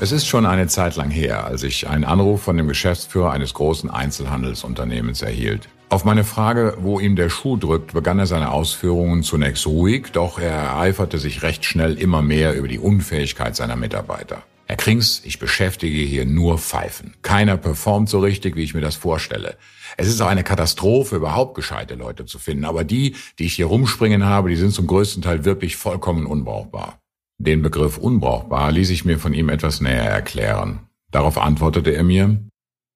Es ist schon eine Zeit lang her, als ich einen Anruf von dem Geschäftsführer eines großen Einzelhandelsunternehmens erhielt. Auf meine Frage, wo ihm der Schuh drückt, begann er seine Ausführungen zunächst ruhig, doch er ereiferte sich recht schnell immer mehr über die Unfähigkeit seiner Mitarbeiter. Herr Krings, ich beschäftige hier nur Pfeifen. Keiner performt so richtig, wie ich mir das vorstelle. Es ist auch eine Katastrophe, überhaupt gescheite Leute zu finden, aber die, die ich hier rumspringen habe, die sind zum größten Teil wirklich vollkommen unbrauchbar. Den Begriff unbrauchbar ließ ich mir von ihm etwas näher erklären. Darauf antwortete er mir,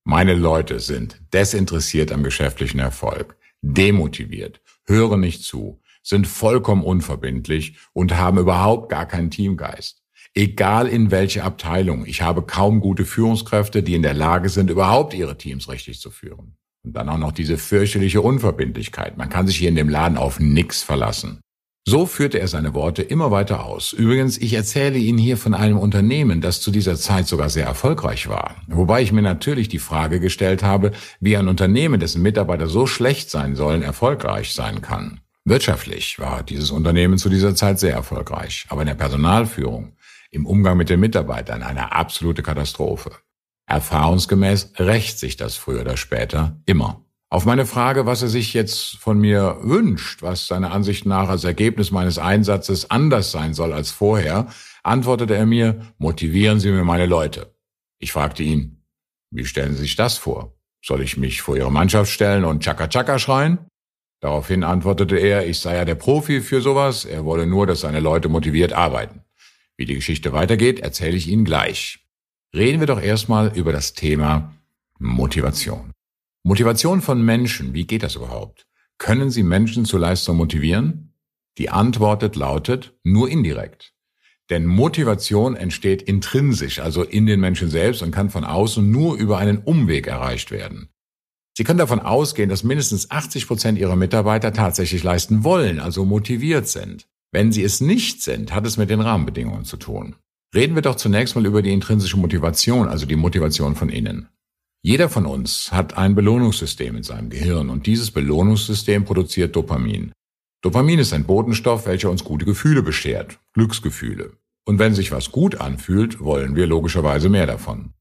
meine Leute sind desinteressiert am geschäftlichen Erfolg, demotiviert, hören nicht zu, sind vollkommen unverbindlich und haben überhaupt gar keinen Teamgeist. Egal in welche Abteilung, ich habe kaum gute Führungskräfte, die in der Lage sind, überhaupt ihre Teams richtig zu führen. Und dann auch noch diese fürchterliche Unverbindlichkeit. Man kann sich hier in dem Laden auf nix verlassen. So führte er seine Worte immer weiter aus. Übrigens, ich erzähle Ihnen hier von einem Unternehmen, das zu dieser Zeit sogar sehr erfolgreich war. Wobei ich mir natürlich die Frage gestellt habe, wie ein Unternehmen, dessen Mitarbeiter so schlecht sein sollen, erfolgreich sein kann. Wirtschaftlich war dieses Unternehmen zu dieser Zeit sehr erfolgreich, aber in der Personalführung, im Umgang mit den Mitarbeitern eine absolute Katastrophe. Erfahrungsgemäß rächt sich das früher oder später immer. Auf meine Frage, was er sich jetzt von mir wünscht, was seiner Ansicht nach als Ergebnis meines Einsatzes anders sein soll als vorher, antwortete er mir, motivieren Sie mir meine Leute. Ich fragte ihn, wie stellen Sie sich das vor? Soll ich mich vor Ihre Mannschaft stellen und Chaka Chaka schreien? Daraufhin antwortete er, ich sei ja der Profi für sowas, er wolle nur, dass seine Leute motiviert arbeiten. Wie die Geschichte weitergeht, erzähle ich Ihnen gleich. Reden wir doch erstmal über das Thema Motivation. Motivation von Menschen, wie geht das überhaupt? Können Sie Menschen zur Leistung motivieren? Die Antwort lautet nur indirekt. Denn Motivation entsteht intrinsisch, also in den Menschen selbst und kann von außen nur über einen Umweg erreicht werden. Sie können davon ausgehen, dass mindestens 80 Prozent Ihrer Mitarbeiter tatsächlich leisten wollen, also motiviert sind. Wenn sie es nicht sind, hat es mit den Rahmenbedingungen zu tun. Reden wir doch zunächst mal über die intrinsische Motivation, also die Motivation von innen. Jeder von uns hat ein Belohnungssystem in seinem Gehirn und dieses Belohnungssystem produziert Dopamin. Dopamin ist ein Botenstoff, welcher uns gute Gefühle beschert, Glücksgefühle. Und wenn sich was gut anfühlt, wollen wir logischerweise mehr davon.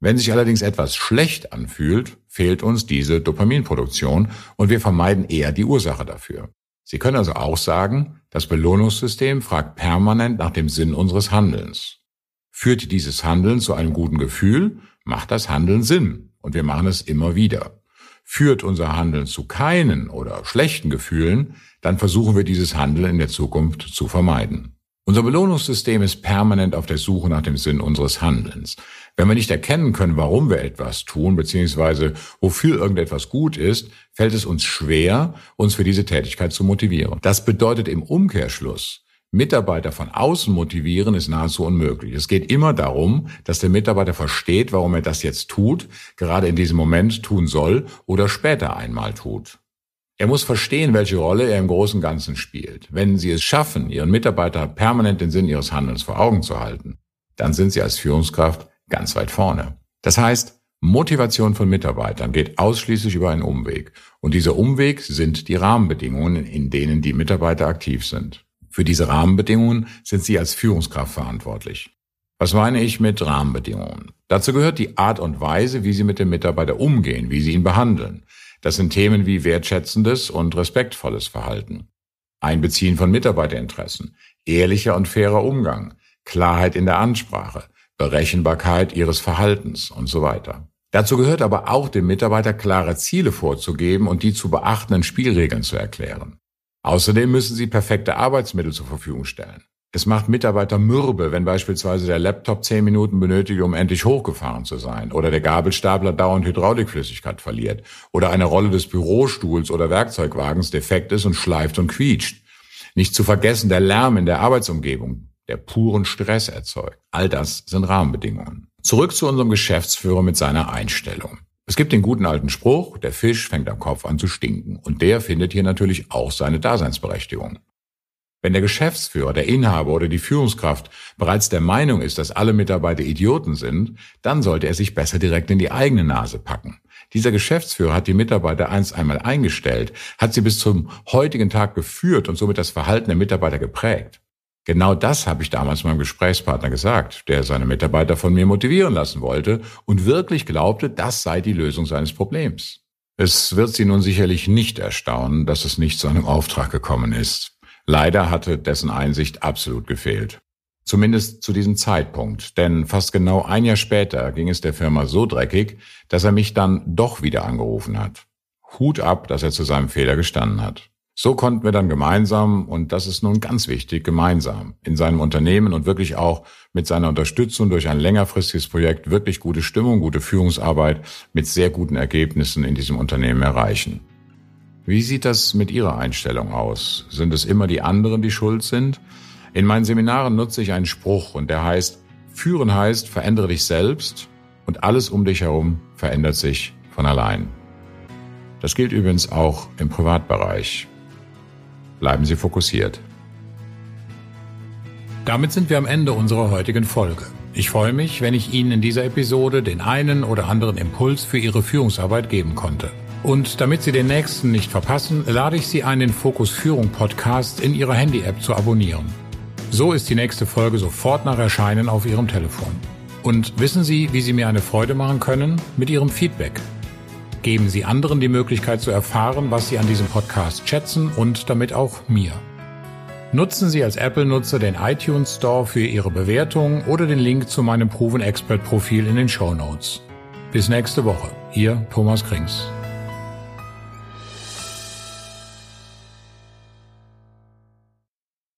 Wenn sich allerdings etwas schlecht anfühlt, fehlt uns diese Dopaminproduktion und wir vermeiden eher die Ursache dafür. Sie können also auch sagen, das Belohnungssystem fragt permanent nach dem Sinn unseres Handelns. Führt dieses Handeln zu einem guten Gefühl, macht das Handeln Sinn und wir machen es immer wieder. Führt unser Handeln zu keinen oder schlechten Gefühlen, dann versuchen wir dieses Handeln in der Zukunft zu vermeiden. Unser Belohnungssystem ist permanent auf der Suche nach dem Sinn unseres Handelns. Wenn wir nicht erkennen können, warum wir etwas tun, beziehungsweise wofür irgendetwas gut ist, fällt es uns schwer, uns für diese Tätigkeit zu motivieren. Das bedeutet im Umkehrschluss, Mitarbeiter von außen motivieren ist nahezu unmöglich. Es geht immer darum, dass der Mitarbeiter versteht, warum er das jetzt tut, gerade in diesem Moment tun soll oder später einmal tut. Er muss verstehen, welche Rolle er im großen Ganzen spielt. Wenn Sie es schaffen, Ihren Mitarbeiter permanent den Sinn Ihres Handelns vor Augen zu halten, dann sind Sie als Führungskraft ganz weit vorne. Das heißt, Motivation von Mitarbeitern geht ausschließlich über einen Umweg. Und dieser Umweg sind die Rahmenbedingungen, in denen die Mitarbeiter aktiv sind. Für diese Rahmenbedingungen sind Sie als Führungskraft verantwortlich. Was meine ich mit Rahmenbedingungen? Dazu gehört die Art und Weise, wie Sie mit dem Mitarbeiter umgehen, wie Sie ihn behandeln. Das sind Themen wie wertschätzendes und respektvolles Verhalten. Einbeziehen von Mitarbeiterinteressen, ehrlicher und fairer Umgang, Klarheit in der Ansprache, Berechenbarkeit ihres Verhaltens und so weiter. Dazu gehört aber auch dem Mitarbeiter klare Ziele vorzugeben und die zu beachtenden Spielregeln zu erklären. Außerdem müssen sie perfekte Arbeitsmittel zur Verfügung stellen. Es macht Mitarbeiter mürbe, wenn beispielsweise der Laptop zehn Minuten benötigt, um endlich hochgefahren zu sein, oder der Gabelstapler dauernd Hydraulikflüssigkeit verliert, oder eine Rolle des Bürostuhls oder Werkzeugwagens defekt ist und schleift und quietscht. Nicht zu vergessen der Lärm in der Arbeitsumgebung, der puren Stress erzeugt. All das sind Rahmenbedingungen. Zurück zu unserem Geschäftsführer mit seiner Einstellung. Es gibt den guten alten Spruch, der Fisch fängt am Kopf an zu stinken. Und der findet hier natürlich auch seine Daseinsberechtigung. Wenn der Geschäftsführer, der Inhaber oder die Führungskraft bereits der Meinung ist, dass alle Mitarbeiter Idioten sind, dann sollte er sich besser direkt in die eigene Nase packen. Dieser Geschäftsführer hat die Mitarbeiter einst einmal eingestellt, hat sie bis zum heutigen Tag geführt und somit das Verhalten der Mitarbeiter geprägt. Genau das habe ich damals meinem Gesprächspartner gesagt, der seine Mitarbeiter von mir motivieren lassen wollte und wirklich glaubte, das sei die Lösung seines Problems. Es wird Sie nun sicherlich nicht erstaunen, dass es nicht zu einem Auftrag gekommen ist. Leider hatte dessen Einsicht absolut gefehlt. Zumindest zu diesem Zeitpunkt, denn fast genau ein Jahr später ging es der Firma so dreckig, dass er mich dann doch wieder angerufen hat. Hut ab, dass er zu seinem Fehler gestanden hat. So konnten wir dann gemeinsam, und das ist nun ganz wichtig, gemeinsam in seinem Unternehmen und wirklich auch mit seiner Unterstützung durch ein längerfristiges Projekt wirklich gute Stimmung, gute Führungsarbeit mit sehr guten Ergebnissen in diesem Unternehmen erreichen. Wie sieht das mit Ihrer Einstellung aus? Sind es immer die anderen, die schuld sind? In meinen Seminaren nutze ich einen Spruch und der heißt, führen heißt, verändere dich selbst und alles um dich herum verändert sich von allein. Das gilt übrigens auch im Privatbereich. Bleiben Sie fokussiert. Damit sind wir am Ende unserer heutigen Folge. Ich freue mich, wenn ich Ihnen in dieser Episode den einen oder anderen Impuls für Ihre Führungsarbeit geben konnte. Und damit Sie den nächsten nicht verpassen, lade ich Sie ein, den Fokus Führung Podcast in Ihrer Handy-App zu abonnieren. So ist die nächste Folge sofort nach Erscheinen auf Ihrem Telefon. Und wissen Sie, wie Sie mir eine Freude machen können? Mit Ihrem Feedback. Geben Sie anderen die Möglichkeit zu erfahren, was Sie an diesem Podcast schätzen und damit auch mir. Nutzen Sie als Apple-Nutzer den iTunes Store für Ihre Bewertung oder den Link zu meinem Proven Expert Profil in den Show Notes. Bis nächste Woche. Ihr Thomas Krings.